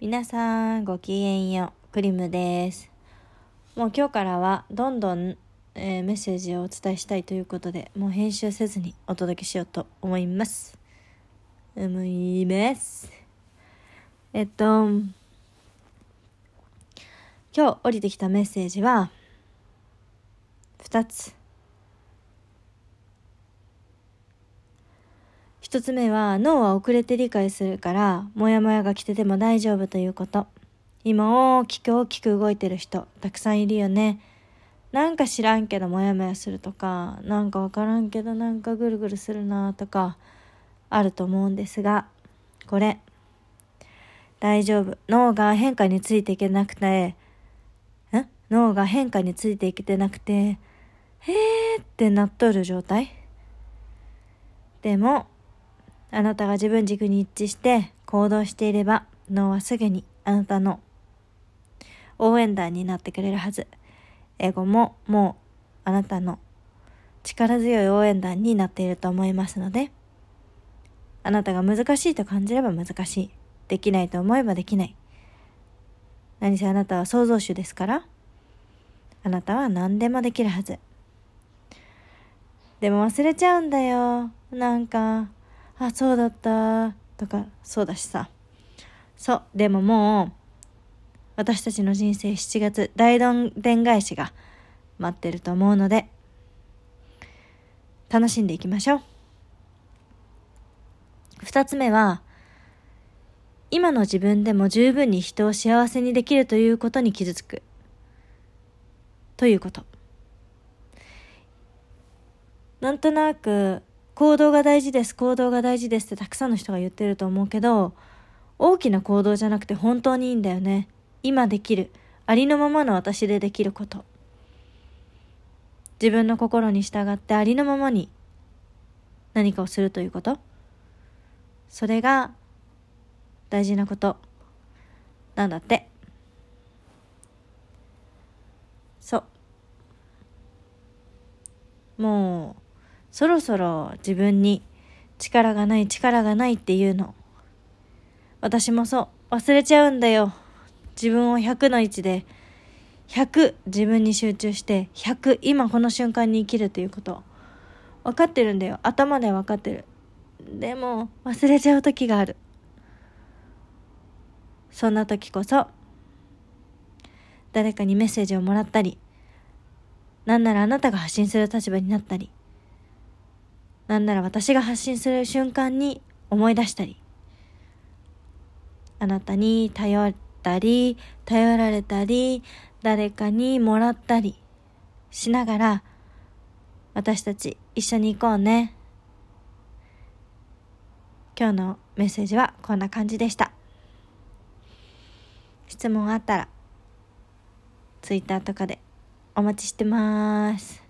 皆さんごきげんようクリムです。もう今日からはどんどん、えー、メッセージをお伝えしたいということでもう編集せずにお届けしようと思います。思います。えっと今日降りてきたメッセージは2つ。一つ目は脳は遅れて理解するからモヤモヤが来てても大丈夫ということ。今大きく大きく動いてる人たくさんいるよね。なんか知らんけどモヤモヤするとかなんかわからんけどなんかぐるぐるするなとかあると思うんですがこれ大丈夫。脳が変化についていけなくてん脳が変化についていけてなくてへーってなっとる状態？でもあなたが自分軸に一致して行動していれば脳はすぐにあなたの応援団になってくれるはず。英語ももうあなたの力強い応援団になっていると思いますので、あなたが難しいと感じれば難しい。できないと思えばできない。何せあなたは創造主ですから、あなたは何でもできるはず。でも忘れちゃうんだよ。なんか、あ、そうだった、とか、そうだしさ。そう、でももう、私たちの人生7月大どんでん返しが待ってると思うので、楽しんでいきましょう。二つ目は、今の自分でも十分に人を幸せにできるということに傷つく。ということ。なんとなく行動が大事です、行動が大事ですってたくさんの人が言ってると思うけど、大きな行動じゃなくて本当にいいんだよね。今できる。ありのままの私でできること。自分の心に従ってありのままに何かをするということ。それが大事なことなんだって。そう。もう、そろそろ自分に力がない力がないっていうの。私もそう、忘れちゃうんだよ。自分を100の位置で、100自分に集中して、100今この瞬間に生きるっていうこと。分かってるんだよ。頭で分かってる。でも、忘れちゃう時がある。そんな時こそ、誰かにメッセージをもらったり、なんならあなたが発信する立場になったり、なんなら私が発信する瞬間に思い出したり、あなたに頼ったり、頼られたり、誰かにもらったりしながら、私たち一緒に行こうね。今日のメッセージはこんな感じでした。質問あったら、ツイッターとかでお待ちしてます。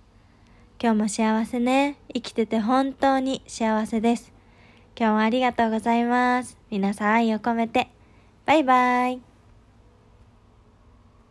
今日も幸せね。生きてて本当に幸せです。今日もありがとうございます。皆さん愛を込めて。バイバイ。